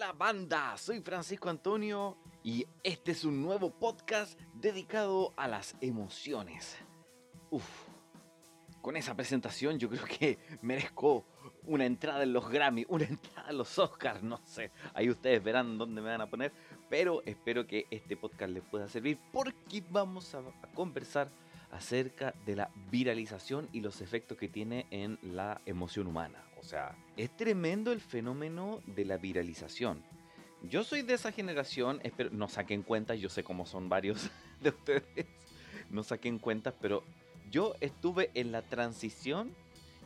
Hola banda, soy Francisco Antonio y este es un nuevo podcast dedicado a las emociones. Uf, con esa presentación yo creo que merezco una entrada en los Grammy, una entrada en los Oscars, no sé, ahí ustedes verán dónde me van a poner, pero espero que este podcast les pueda servir porque vamos a, a conversar acerca de la viralización y los efectos que tiene en la emoción humana. O sea, es tremendo el fenómeno de la viralización. Yo soy de esa generación, espero, no saquen cuentas, yo sé cómo son varios de ustedes, no saquen cuentas, pero yo estuve en la transición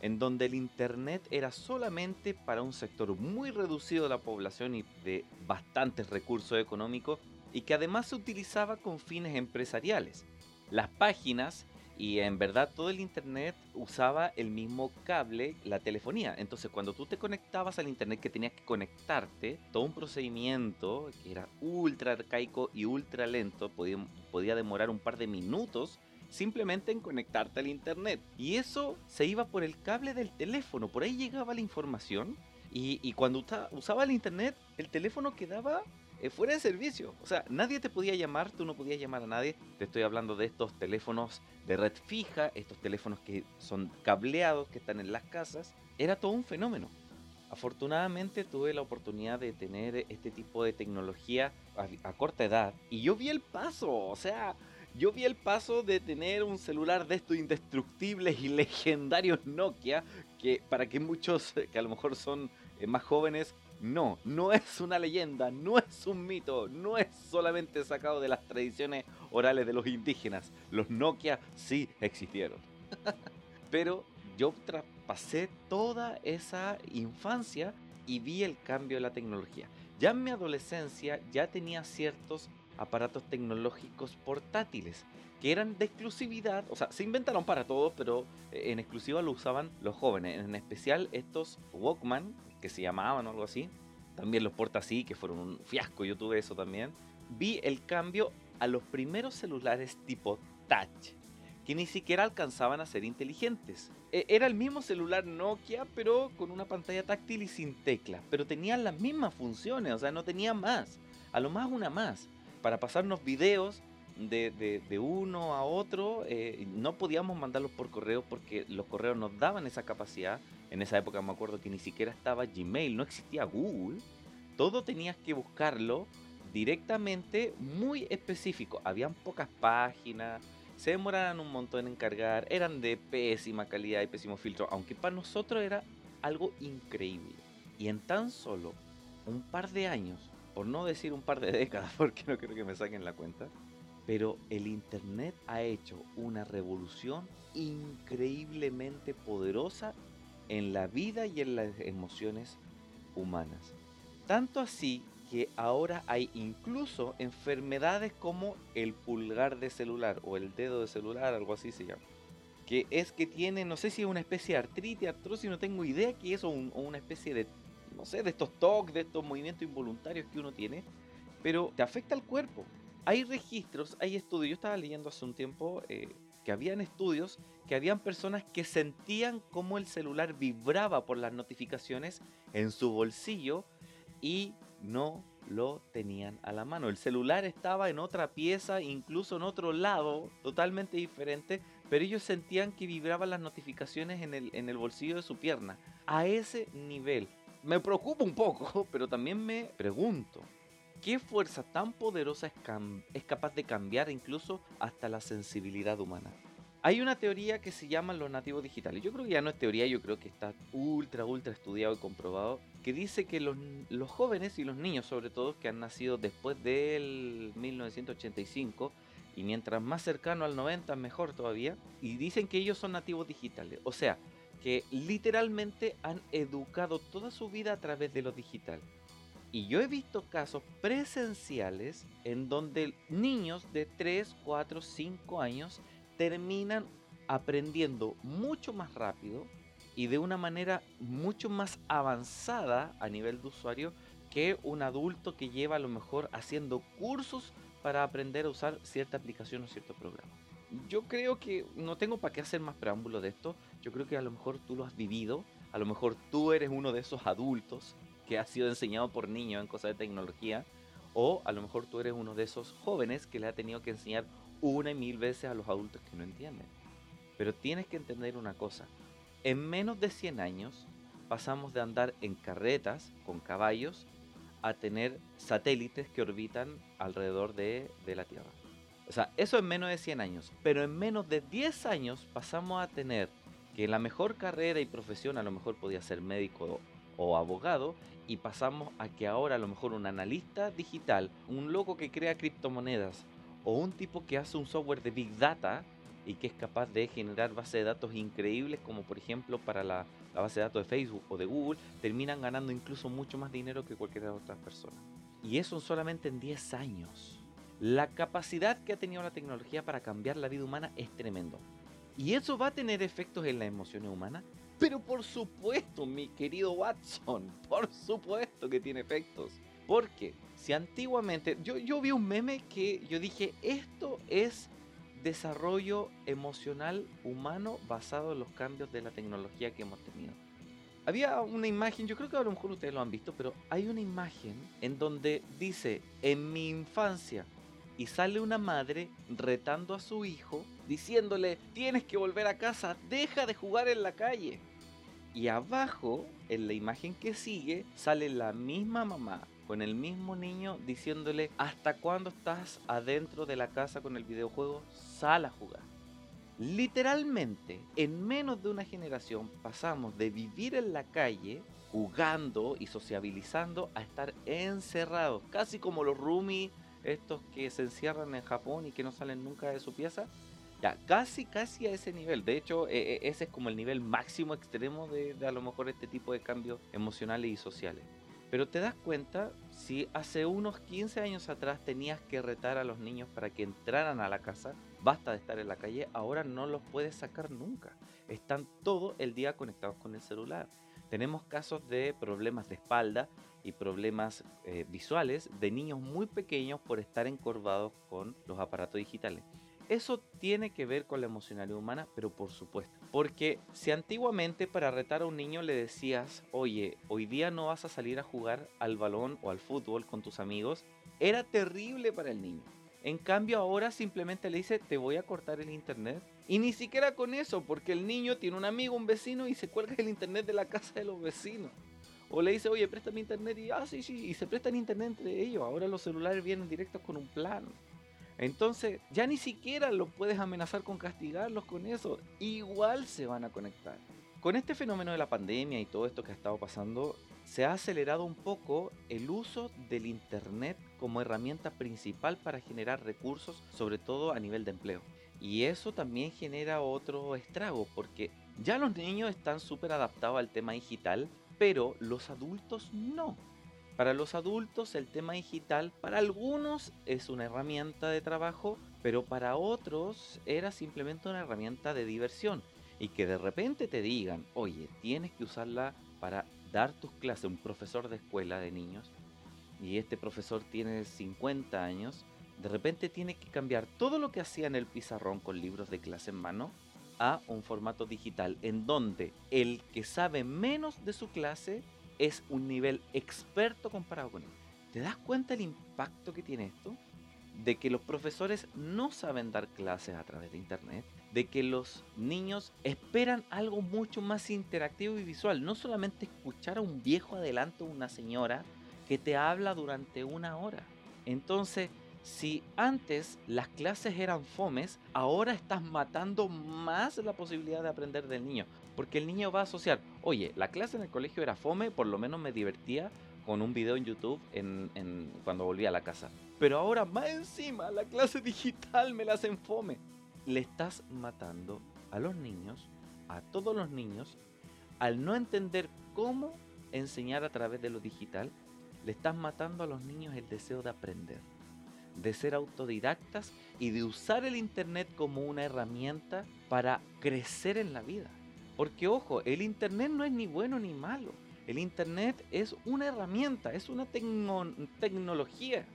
en donde el Internet era solamente para un sector muy reducido de la población y de bastantes recursos económicos y que además se utilizaba con fines empresariales. Las páginas y en verdad todo el internet usaba el mismo cable, la telefonía. Entonces cuando tú te conectabas al internet que tenías que conectarte, todo un procedimiento que era ultra arcaico y ultra lento, podía, podía demorar un par de minutos simplemente en conectarte al internet. Y eso se iba por el cable del teléfono, por ahí llegaba la información. Y, y cuando usaba el internet, el teléfono quedaba eh, fuera de servicio. O sea, nadie te podía llamar, tú no podías llamar a nadie. Te estoy hablando de estos teléfonos de red fija, estos teléfonos que son cableados, que están en las casas. Era todo un fenómeno. Afortunadamente tuve la oportunidad de tener este tipo de tecnología a, a corta edad y yo vi el paso, o sea, yo vi el paso de tener un celular de estos indestructibles y legendarios Nokia, que para que muchos que a lo mejor son eh, más jóvenes no, no es una leyenda, no es un mito, no es solamente sacado de las tradiciones orales de los indígenas. Los Nokia sí existieron. Pero yo traspasé toda esa infancia y vi el cambio de la tecnología. Ya en mi adolescencia ya tenía ciertos aparatos tecnológicos portátiles que eran de exclusividad, o sea, se inventaron para todos, pero en exclusiva lo usaban los jóvenes, en especial estos Walkman, que se llamaban o algo así, también los porta así, que fueron un fiasco, yo tuve eso también. Vi el cambio a los primeros celulares tipo touch, que ni siquiera alcanzaban a ser inteligentes. E, era el mismo celular Nokia, pero con una pantalla táctil y sin teclas, pero tenían las mismas funciones, o sea, no tenía más, a lo más una más, para pasarnos videos de, uno a otro, eh, no podíamos mandarlos por correo porque los correos nos daban esa capacidad. En esa época me acuerdo que ni siquiera estaba Gmail, no existía Google. Todo tenías que buscarlo directamente muy específico. Habían pocas páginas, se demoraban un montón en cargar, eran de pésima calidad y pésimo filtro, aunque para nosotros era algo increíble. Y en tan solo un par de años, por no decir un par de décadas, porque no creo que me saquen la cuenta, pero el Internet ha hecho una revolución increíblemente poderosa en la vida y en las emociones humanas. Tanto así que ahora hay incluso enfermedades como el pulgar de celular o el dedo de celular, algo así se llama. Que es que tiene, no sé si es una especie de artritis, artrosis, no tengo idea que es, o, una especie de, no sé, de estos toques, de estos movimientos involuntarios que uno tiene, pero te afecta al cuerpo hay registros, hay estudios. Yo estaba leyendo hace un tiempo eh, que habían estudios que habían personas que sentían cómo el celular vibraba por las notificaciones en su bolsillo y no lo tenían a la mano. El celular estaba en otra pieza, incluso en otro lado, totalmente diferente, pero ellos sentían que vibraban las notificaciones en el, en el bolsillo de su pierna. A ese nivel. Me preocupa un poco, pero también me pregunto, ¿Qué fuerza tan poderosa es, capaz de cambiar incluso hasta la sensibilidad humana? Hay una teoría que se llama los nativos digitales. Yo creo que ya no es teoría, yo creo que está ultra, ultra estudiado y comprobado. Que dice que los, los jóvenes y los niños, sobre todo, que han nacido después del 1985, y mientras más cercano al 90, mejor todavía, y dicen que ellos son nativos digitales. O sea, que literalmente han educado toda su vida a través de lo digital. Y yo he visto casos presenciales en donde niños de 3, 4, 5 años terminan aprendiendo mucho más rápido y de una manera mucho más avanzada a nivel de usuario que un adulto que lleva a lo mejor haciendo cursos para aprender a usar cierta aplicación o cierto programa. Yo creo que no tengo para qué hacer más preámbulo de esto. Yo creo que a lo mejor tú lo has vivido, a lo mejor tú eres uno de esos adultos que ha sido enseñado por niños en cosas de tecnología, o a lo mejor tú eres uno de esos jóvenes que le ha tenido que enseñar una y mil veces a los adultos que no entienden. Pero tienes que entender una cosa. En menos de 100 años pasamos de andar en carretas con caballos a tener satélites que orbitan alrededor de, de la Tierra. O sea, eso en menos de 100 años. Pero en menos de 10 años pasamos a tener que la mejor carrera y profesión a lo mejor podía ser médico o abogado y pasamos a que ahora a lo mejor un analista digital, un loco que crea criptomonedas o un tipo que hace un software de big data y que es capaz de generar bases de datos increíbles como por ejemplo para la, base de datos de Facebook o de Google, terminan ganando incluso mucho más dinero que cualquier otra persona. Y eso solamente en 10 años. La capacidad que ha tenido la tecnología para cambiar la vida humana es tremendo. ¿Y eso va a tener efectos en las emociones humanas? Pero por supuesto, mi querido Watson, por supuesto que tiene efectos. Porque si antiguamente, yo, yo vi un meme que yo dije, esto es desarrollo emocional humano basado en los cambios de la tecnología que hemos tenido. Había una imagen, yo creo que a lo mejor ustedes lo han visto, pero hay una imagen en donde dice, en mi infancia, y sale una madre retando a su hijo, diciéndole, tienes que volver a casa, deja de jugar en la calle. Y abajo, en la imagen que sigue, sale la misma mamá con el mismo niño diciéndole, ¿hasta cuándo estás adentro de la casa con el videojuego? Sal a jugar. Literalmente, en menos de una generación pasamos de vivir en la calle jugando y sociabilizando a estar encerrados, casi como los roomies estos que se encierran en Japón y que no salen nunca de su pieza. Ya, casi, casi a ese nivel. De hecho, e, e, ese es como el nivel máximo extremo de, a lo mejor este tipo de cambios emocionales y sociales. Pero te das cuenta, si hace unos 15 años atrás tenías que retar a los niños para que entraran a la casa, basta de estar en la calle, ahora no los puedes sacar nunca. Están todo el día conectados con el celular. Tenemos casos de problemas de espalda y problemas eh, visuales de niños muy pequeños por estar encorvados con los aparatos digitales. Eso tiene que ver con la emocionalidad humana, pero por supuesto. Porque si antiguamente para retar a un niño le decías, oye, hoy día no vas a salir a jugar al balón o al fútbol con tus amigos, era terrible para el niño. En cambio ahora simplemente le dice, te voy a cortar el internet. Y ni siquiera con eso, porque el niño tiene un amigo, un vecino y se cuelga el internet de la casa de los vecinos. O le dice, oye, préstame internet y, ah, sí, sí, y se prestan internet entre ellos. Ahora los celulares vienen directos con un plan. Entonces, ya ni siquiera los puedes amenazar con castigarlos con eso. Igual se van a conectar. Con este fenómeno de la pandemia y todo esto que ha estado pasando, se ha acelerado un poco el uso del Internet como herramienta principal para generar recursos, sobre todo a nivel de empleo. Y eso también genera otro estrago, porque ya los niños están súper adaptados al tema digital pero los adultos no. Para los adultos el tema digital para algunos es una herramienta de trabajo, pero para otros era simplemente una herramienta de diversión. Y que de repente te digan, oye, tienes que usarla para dar tus clases, un profesor de escuela de niños, y este profesor tiene 50 años, de repente tiene que cambiar todo lo que hacía en el pizarrón con libros de clase en mano a un formato digital en donde el que sabe menos de su clase es un nivel experto comparado con él. ¿Te das cuenta el impacto que tiene esto? De que los profesores no saben dar clases a través de internet, de que los niños esperan algo mucho más interactivo y visual, no solamente escuchar a un viejo adelante o una señora que te habla durante una hora. Entonces, si antes las clases eran fomes, ahora estás matando más la posibilidad de aprender del niño. Porque el niño va a asociar, oye, la clase en el colegio era fome, por lo menos me divertía con un video en YouTube en, cuando volví a la casa. Pero ahora más encima, la clase digital me la hacen fome. Le estás matando a los niños, a todos los niños, al no entender cómo enseñar a través de lo digital, le estás matando a los niños el deseo de aprender de ser autodidactas y de usar el Internet como una herramienta para crecer en la vida. Porque ojo, el Internet no es ni bueno ni malo. El Internet es una herramienta, es una tecnología.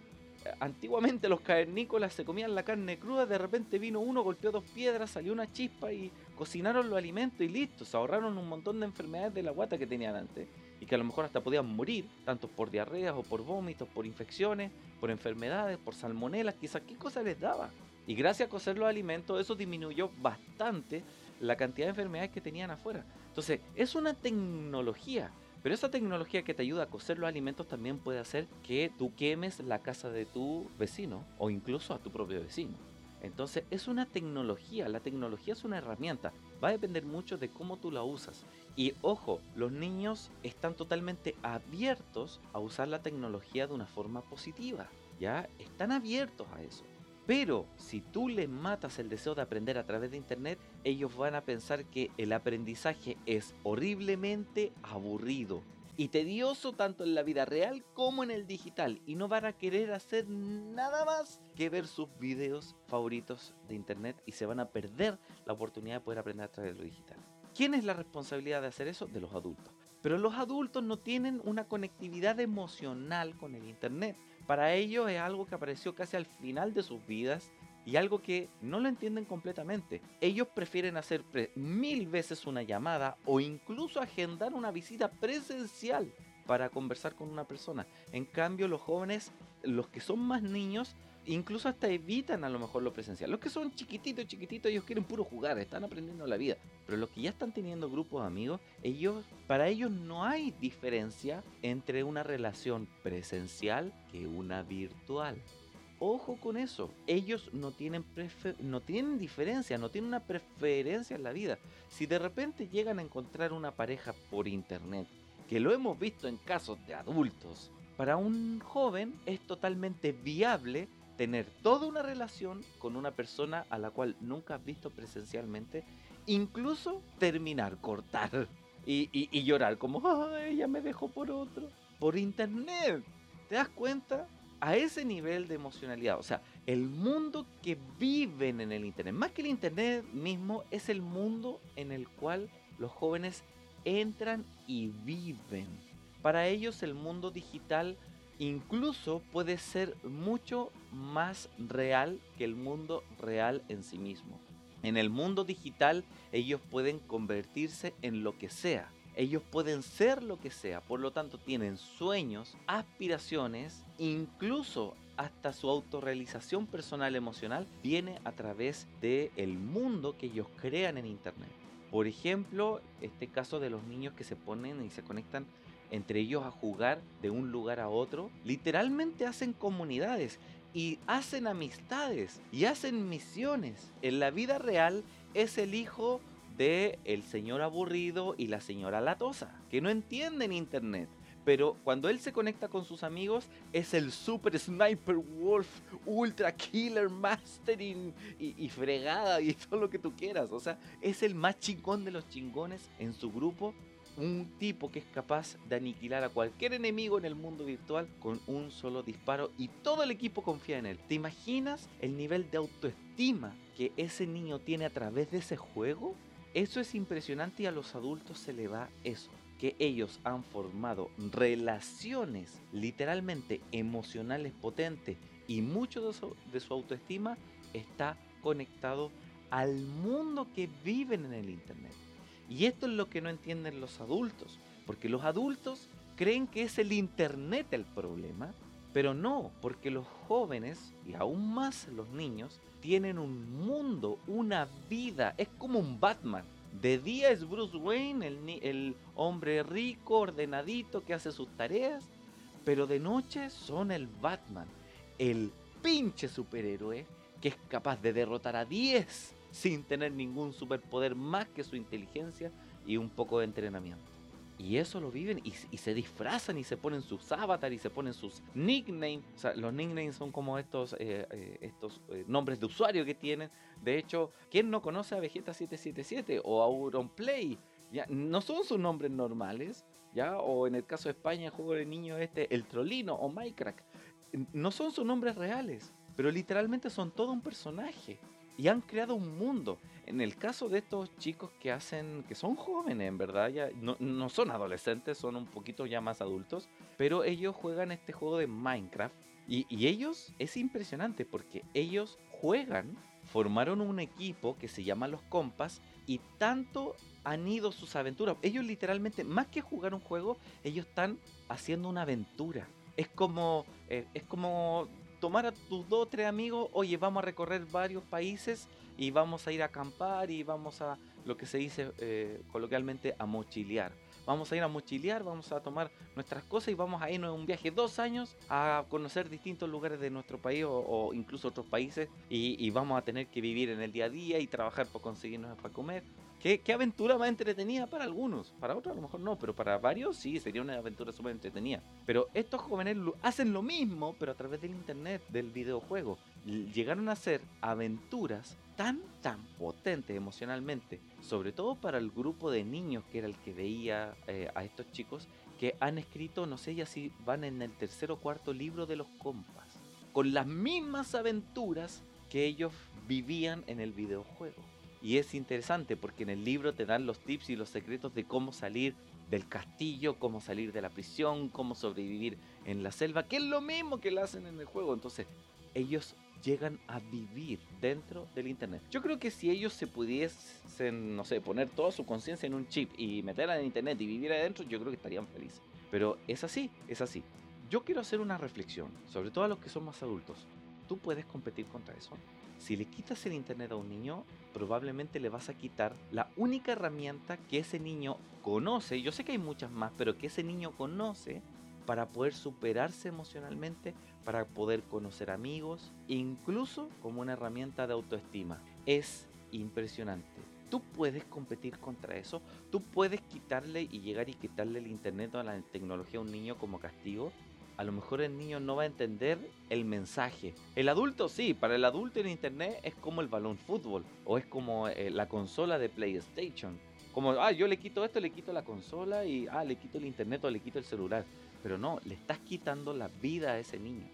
Antiguamente los cavernícolas se comían la carne cruda, de repente vino uno, golpeó dos piedras, salió una chispa y cocinaron los alimentos y listo, se ahorraron un montón de enfermedades de la guata que tenían antes. Y que a lo mejor hasta podían morir, tanto por diarreas o por vómitos, por infecciones, por enfermedades, por salmonelas, quizás qué cosa les daba. Y gracias a cocer los alimentos, eso disminuyó bastante la cantidad de enfermedades que tenían afuera. Entonces, es una tecnología, pero esa tecnología que te ayuda a cocer los alimentos también puede hacer que tú quemes la casa de tu vecino o incluso a tu propio vecino. Entonces es una tecnología, la tecnología es una herramienta, va a depender mucho de cómo tú la usas. Y ojo, los niños están totalmente abiertos a usar la tecnología de una forma positiva, ¿ya? Están abiertos a eso. Pero si tú les matas el deseo de aprender a través de Internet, ellos van a pensar que el aprendizaje es horriblemente aburrido, y tedioso tanto en la vida real como en el digital y no van a querer hacer nada más que ver sus videos favoritos de internet y se van a perder la oportunidad de poder aprender a través de lo digital. ¿Quién es la responsabilidad de hacer eso? De los adultos. Pero los adultos no tienen una conectividad emocional con el internet. Para ellos es algo que apareció casi al final de sus vidas y algo que no lo entienden completamente. Ellos prefieren hacer mil veces una llamada o incluso agendar una visita presencial para conversar con una persona. En cambio, los jóvenes, los que son más niños, incluso hasta evitan a lo mejor lo presencial. Los que son chiquititos, chiquititos, ellos quieren puro jugar, están aprendiendo la vida. Pero los que ya están teniendo grupos de amigos, ellos, para ellos no hay diferencia entre una relación presencial que una virtual. Ojo con eso. Ellos no tienen, no tienen diferencia, no tienen una preferencia en la vida. Si de repente llegan a encontrar una pareja por internet, que lo hemos visto en casos de adultos, para un joven es totalmente viable tener toda una relación con una persona a la cual nunca has visto presencialmente, incluso terminar, cortar y, llorar como, ella me dejó por otro, por internet. ¿Te das cuenta? A ese nivel de emocionalidad. O sea, el mundo que viven en el Internet, más que el Internet mismo, es el mundo en el cual los jóvenes entran y viven. Para ellos el mundo digital incluso puede ser mucho más real que el mundo real en sí mismo. En el mundo digital ellos pueden convertirse en lo que sea ellos pueden ser lo que sea, por lo tanto tienen sueños, aspiraciones, incluso hasta su autorrealización personal emocional viene a través del el mundo que ellos crean en internet. Por ejemplo, este caso de los niños que se ponen y se conectan entre ellos a jugar de un lugar a otro, literalmente hacen comunidades y hacen amistades y hacen misiones. En la vida real es el hijo de el señor aburrido y la señora latosa, que no entienden internet. Pero cuando él se conecta con sus amigos, es el super sniper wolf, ultra killer mastering y, y, fregada y todo lo que tú quieras. O sea, es el más chingón de los chingones en su grupo. Un tipo que es capaz de aniquilar a cualquier enemigo en el mundo virtual con un solo disparo y todo el equipo confía en él. ¿Te imaginas el nivel de autoestima que ese niño tiene a través de ese juego? Eso es impresionante y a los adultos se le va eso, que ellos han formado relaciones literalmente emocionales potentes y mucho de su, autoestima está conectado al mundo que viven en el Internet. Y esto es lo que no entienden los adultos, porque los adultos creen que es el Internet el problema, pero no, porque los jóvenes y aún más los niños tienen un mundo, una vida, es como un Batman. De día es Bruce Wayne, el, hombre rico, ordenadito, que hace sus tareas, pero de noche son el Batman, el pinche superhéroe que es capaz de derrotar a 10 sin tener ningún superpoder más que su inteligencia y un poco de entrenamiento. Y eso lo viven y, se disfrazan y se ponen sus avatars y se ponen sus nicknames. O sea, los nicknames son como estos, eh, eh, estos eh, nombres de usuario que tienen. De hecho, ¿quién no conoce a Vegeta 777 o a Auronplay? Ya, no son sus nombres normales, ¿ya? O en el caso de España, el juego de niño este, el Trolino o Minecraft. No son sus nombres reales, pero literalmente son todo un personaje y han creado un mundo. En el caso de estos chicos que hacen, que son jóvenes en verdad, no, no, son adolescentes, son un poquito ya más adultos, pero ellos juegan este juego de Minecraft y, y ellos es impresionante porque ellos juegan formaron un equipo que se llama Los Compas y tanto han ido sus aventuras. Ellos literalmente, más que jugar un juego, ellos están haciendo una aventura. Es como, eh, es como tomar a tus dos o tres amigos, oye, vamos a recorrer varios países y vamos a ir a acampar y vamos a, lo que se dice eh, coloquialmente, a mochilear. Vamos a ir a mochilear, vamos a tomar nuestras cosas y vamos a irnos en un viaje dos años a conocer distintos lugares de nuestro país o, incluso otros países y, vamos a tener que vivir en el día a día y trabajar para conseguirnos para comer. ¿Qué, aventura más entretenida para algunos? Para otros a lo mejor no, pero para varios sí, sería una aventura súper entretenida. Pero estos jóvenes hacen lo mismo, pero a través del internet, del videojuego. Llegaron a hacer aventuras tan, tan potentes emocionalmente, sobre todo para el grupo de niños que era el que veía eh, a estos chicos, que han escrito, no sé ya si van en el tercer o cuarto libro de los compas, con las mismas aventuras que ellos vivían en el videojuego. Y es interesante porque en el libro te dan los tips y los secretos de cómo salir del castillo, cómo salir de la prisión, cómo sobrevivir en la selva, que es lo mismo que lo hacen en el juego. Entonces, ellos llegan a vivir dentro del Internet. Yo creo que si ellos se pudiesen, no sé, poner toda su conciencia en un chip y meterla en Internet y vivir adentro, yo creo que estarían felices. Pero es así, es así. Yo quiero hacer una reflexión, sobre todo a los que son más adultos. ¿Tú puedes competir contra eso? Si le quitas el internet a un niño, probablemente le vas a quitar la única herramienta que ese niño conoce, yo sé que hay muchas más, pero que ese niño conoce para poder superarse emocionalmente, para poder conocer amigos, incluso como una herramienta de autoestima. Es impresionante. Tú puedes competir contra eso, tú puedes quitarle y llegar y quitarle el internet o la tecnología a un niño como castigo a lo mejor el niño no va a entender el mensaje. El adulto sí, para el adulto en internet es como el balón fútbol o es como eh, la consola de PlayStation. Como, ah, yo le quito esto, le quito la consola y, ah, le quito el internet o le quito el celular. Pero no, le estás quitando la vida a ese niño.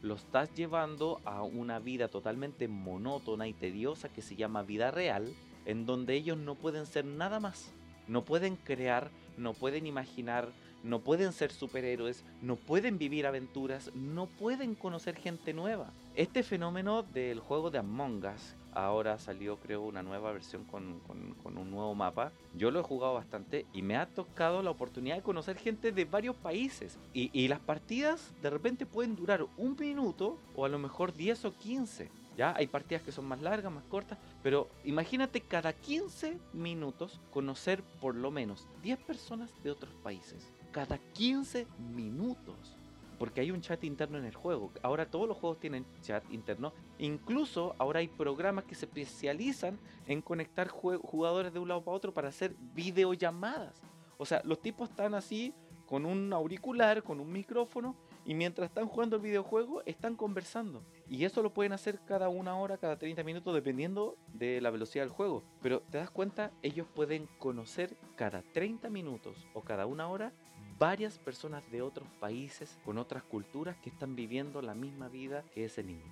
Lo estás llevando a una vida totalmente monótona y tediosa que se llama vida real, en donde ellos no pueden ser nada más. No pueden crear, no pueden imaginar, no pueden ser superhéroes, no pueden vivir aventuras, no pueden conocer gente nueva. Este fenómeno del juego de Among Us, ahora salió creo una nueva versión con, un nuevo mapa, yo lo he jugado bastante y me ha tocado la oportunidad de conocer gente de varios países. Y, y las partidas de repente pueden durar un minuto o a lo mejor 10 o 15. Ya hay partidas que son más largas, más cortas, pero imagínate cada 15 minutos conocer por lo menos 10 personas de otros países cada 15 minutos. Porque hay un chat interno en el juego. Ahora todos los juegos tienen chat interno. Incluso ahora hay programas que se especializan en conectar jugadores de un lado para otro para hacer videollamadas. O sea, los tipos están así con un auricular, con un micrófono y mientras están jugando el videojuego están conversando. Y eso lo pueden hacer cada una hora, cada 30 minutos, dependiendo de la velocidad del juego. Pero te das cuenta, ellos pueden conocer cada 30 minutos o cada una hora varias personas de otros países con otras culturas que están viviendo la misma vida que ese niño.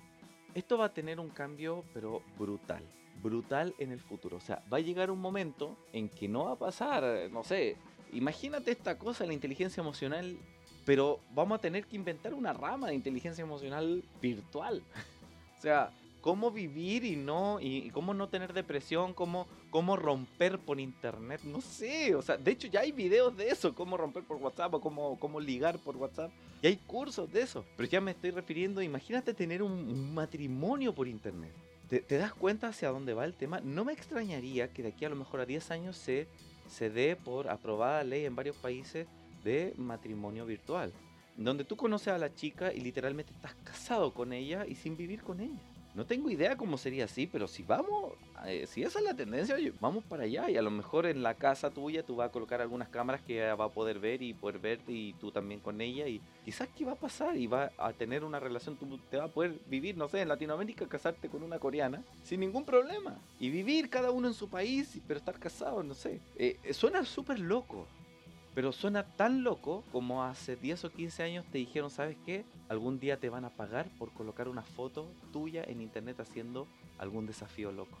Esto va a tener un cambio, pero brutal. Brutal en el futuro. O sea, va a llegar un momento en que no va a pasar, no sé, imagínate esta cosa, la inteligencia emocional, pero vamos a tener que inventar una rama de inteligencia emocional virtual. o sea, cómo vivir y no y, cómo no tener depresión, cómo, cómo romper por internet, no sé, o sea, de hecho ya hay videos de eso, cómo romper por WhatsApp o cómo, cómo ligar por WhatsApp, y hay cursos de eso, pero ya me estoy refiriendo, imagínate tener un, matrimonio por internet. ¿Te, ¿Te, das cuenta hacia dónde va el tema? No me extrañaría que de aquí a lo mejor a 10 años se, se dé por aprobada ley en varios países de matrimonio virtual, donde tú conoces a la chica y literalmente estás casado con ella y sin vivir con ella. No tengo idea cómo sería así, pero si vamos, eh, si esa es la tendencia, vamos para allá. Y a lo mejor en la casa tuya tú vas a colocar algunas cámaras que va a poder ver y poder verte y tú también con ella. Y quizás qué va a pasar y va a tener una relación, tú te vas a poder vivir, no sé, en Latinoamérica, casarte con una coreana sin ningún problema. Y vivir cada uno en su país, pero estar casado, no sé. Eh, suena súper loco, pero suena tan loco como hace 10 o 15 años te dijeron, ¿sabes qué? Algún día te van a pagar por colocar una foto tuya en internet haciendo algún desafío loco.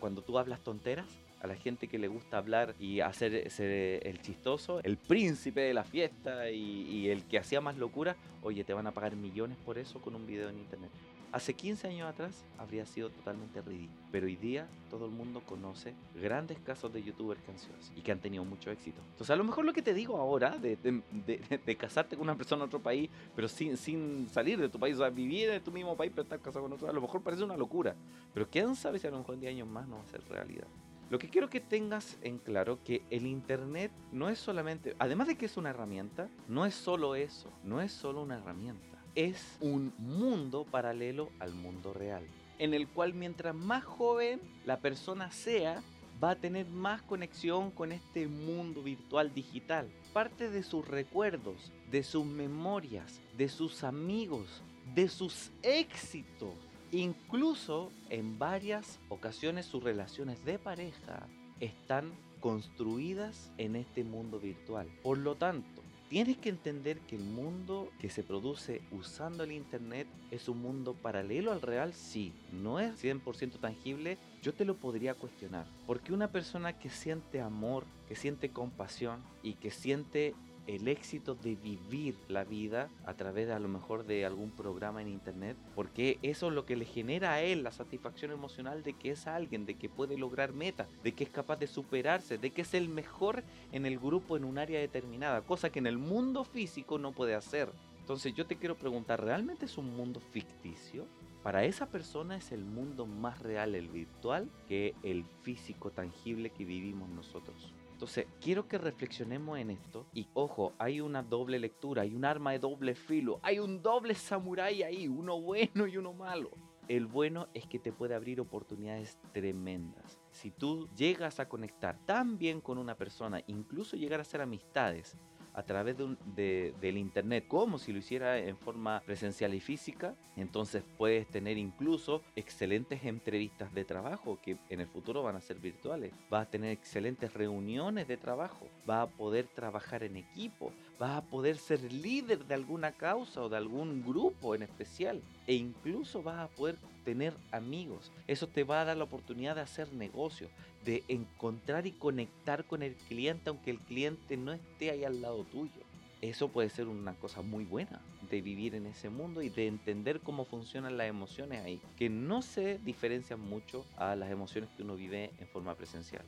Cuando tú hablas tonteras, a la gente que le gusta hablar y hacer ser el chistoso, el príncipe de la fiesta y, el que hacía más locura, oye, te van a pagar millones por eso con un video en internet. Hace 15 años atrás habría sido totalmente ridículo. Pero hoy día todo el mundo conoce grandes casos de youtubers así y que han tenido mucho éxito. Entonces a lo mejor lo que te digo ahora de, casarte con una persona en otro país, pero sin, sin salir de tu país, o sea, vivir en tu mismo país pero estar casado con otro, a lo mejor parece una locura. Pero quién sabe si a lo mejor en 10 años más no va a ser realidad. Lo que quiero que tengas en claro que el Internet no es solamente, además de que es una herramienta, no es solo eso, no es solo una herramienta, es un mundo paralelo al mundo real, en el cual mientras más joven la persona sea, va a tener más conexión con este mundo virtual digital. Parte de sus recuerdos, de sus memorias, de sus amigos, de sus éxitos, Incluso en varias ocasiones sus relaciones de pareja están construidas en este mundo virtual. Por lo tanto, tienes que entender que el mundo que se produce usando el Internet es un mundo paralelo al real, sí, no es 100% tangible, yo te lo podría cuestionar. Porque una persona que siente amor, que siente compasión y que siente el éxito de vivir la vida a través de a lo mejor de algún programa en internet, porque eso es lo que le genera a él la satisfacción emocional de que es alguien, de que puede lograr metas, de que es capaz de superarse, de que es el mejor en el grupo en un área determinada, cosa que en el mundo físico no puede hacer. Entonces yo te quiero preguntar, ¿realmente es un mundo ficticio? Para esa persona es el mundo más real, el virtual, que el físico tangible que vivimos nosotros. Entonces, quiero que reflexionemos en esto. Y ojo, hay una doble lectura, hay un arma de doble filo, hay un doble samurái ahí, uno bueno y uno malo. El bueno es que te puede abrir oportunidades tremendas. Si tú llegas a conectar tan bien con una persona, incluso llegar a ser amistades, a través de del internet. Como si lo hiciera en forma presencial y física, entonces puedes tener incluso excelentes entrevistas de trabajo que en el futuro van a ser virtuales. Vas a tener excelentes reuniones de trabajo, vas a poder trabajar en equipo, vas a poder ser líder de alguna causa o de algún grupo en especial e incluso vas a poder tener amigos. Eso te va a dar la oportunidad de hacer negocio, de encontrar y conectar con el cliente aunque el cliente no esté ahí al lado tuyo. Eso puede ser una cosa muy buena de vivir en ese mundo y de entender cómo funcionan las emociones ahí, que no se diferencian mucho a las emociones que uno vive en forma presencial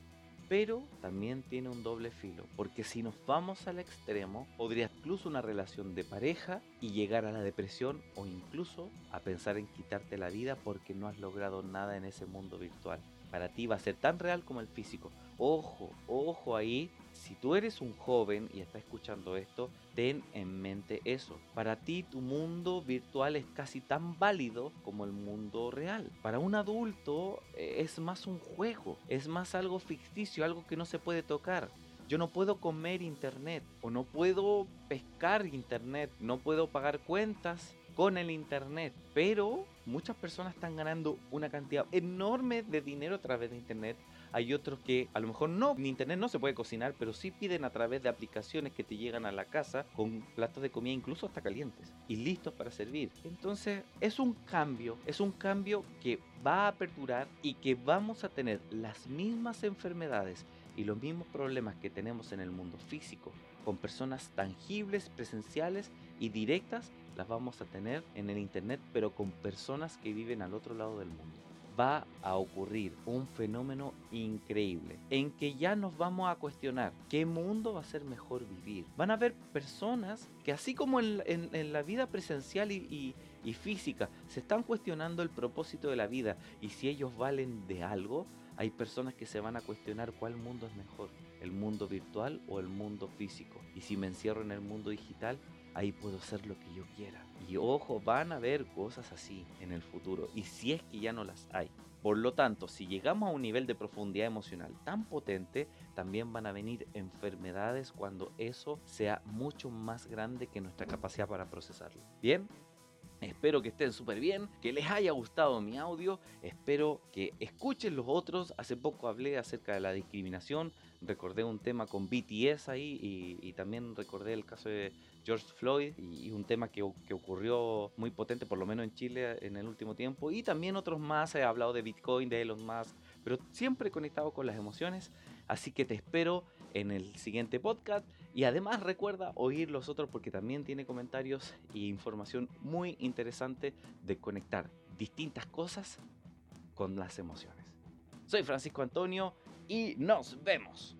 pero también tiene un doble filo, porque si nos vamos al extremo, podría incluso una relación de pareja y llegar a la depresión o incluso a pensar en quitarte la vida porque no has logrado nada en ese mundo virtual. Para ti va a ser tan real como el físico. Ojo, ojo ahí, si tú eres un joven y estás escuchando esto, ten en mente eso. Para ti tu mundo virtual es casi tan válido como el mundo real. Para un adulto eh, es más un juego, es más algo ficticio, algo que no se puede tocar. Yo no puedo comer internet o no puedo pescar internet, no puedo pagar cuentas con el internet, pero muchas personas están ganando una cantidad enorme de dinero a través de internet hay otros que a lo mejor no, en internet no se puede cocinar, pero sí piden a través de aplicaciones que te llegan a la casa con platos de comida incluso hasta calientes y listos para servir. Entonces es un cambio, es un cambio que va a aperturar y que vamos a tener las mismas enfermedades y los mismos problemas que tenemos en el mundo físico con personas tangibles, presenciales y directas, las vamos a tener en el Internet, pero con personas que viven al otro lado del mundo va a ocurrir un fenómeno increíble en que ya nos vamos a cuestionar qué mundo va a ser mejor vivir. Van a haber personas que así como en, la vida presencial y, y física se están cuestionando el propósito de la vida y si ellos valen de algo, hay personas que se van a cuestionar cuál mundo es mejor, el mundo virtual o el mundo físico. Y si me encierro en el mundo digital, ahí puedo hacer lo que yo quiera. Y ojo, van a haber cosas así en el futuro. Y si es que ya no las hay. Por lo tanto, si llegamos a un nivel de profundidad emocional tan potente, también van a venir enfermedades cuando eso sea mucho más grande que nuestra capacidad para procesarlo. Bien, Espero que estén súper bien, que les haya gustado mi audio, espero que escuchen los otros. Hace poco hablé acerca de la discriminación, recordé un tema con BTS ahí y, también recordé el caso de George Floyd y, un tema que, que, ocurrió muy potente, por lo menos en Chile en el último tiempo. Y también otros más, he hablado de Bitcoin, de Elon Musk, pero siempre conectado con las emociones. Así que te espero en el siguiente podcast Y además recuerda oír los otros porque también tiene comentarios e información muy interesante de conectar distintas cosas con las emociones. Soy Francisco Antonio y nos vemos.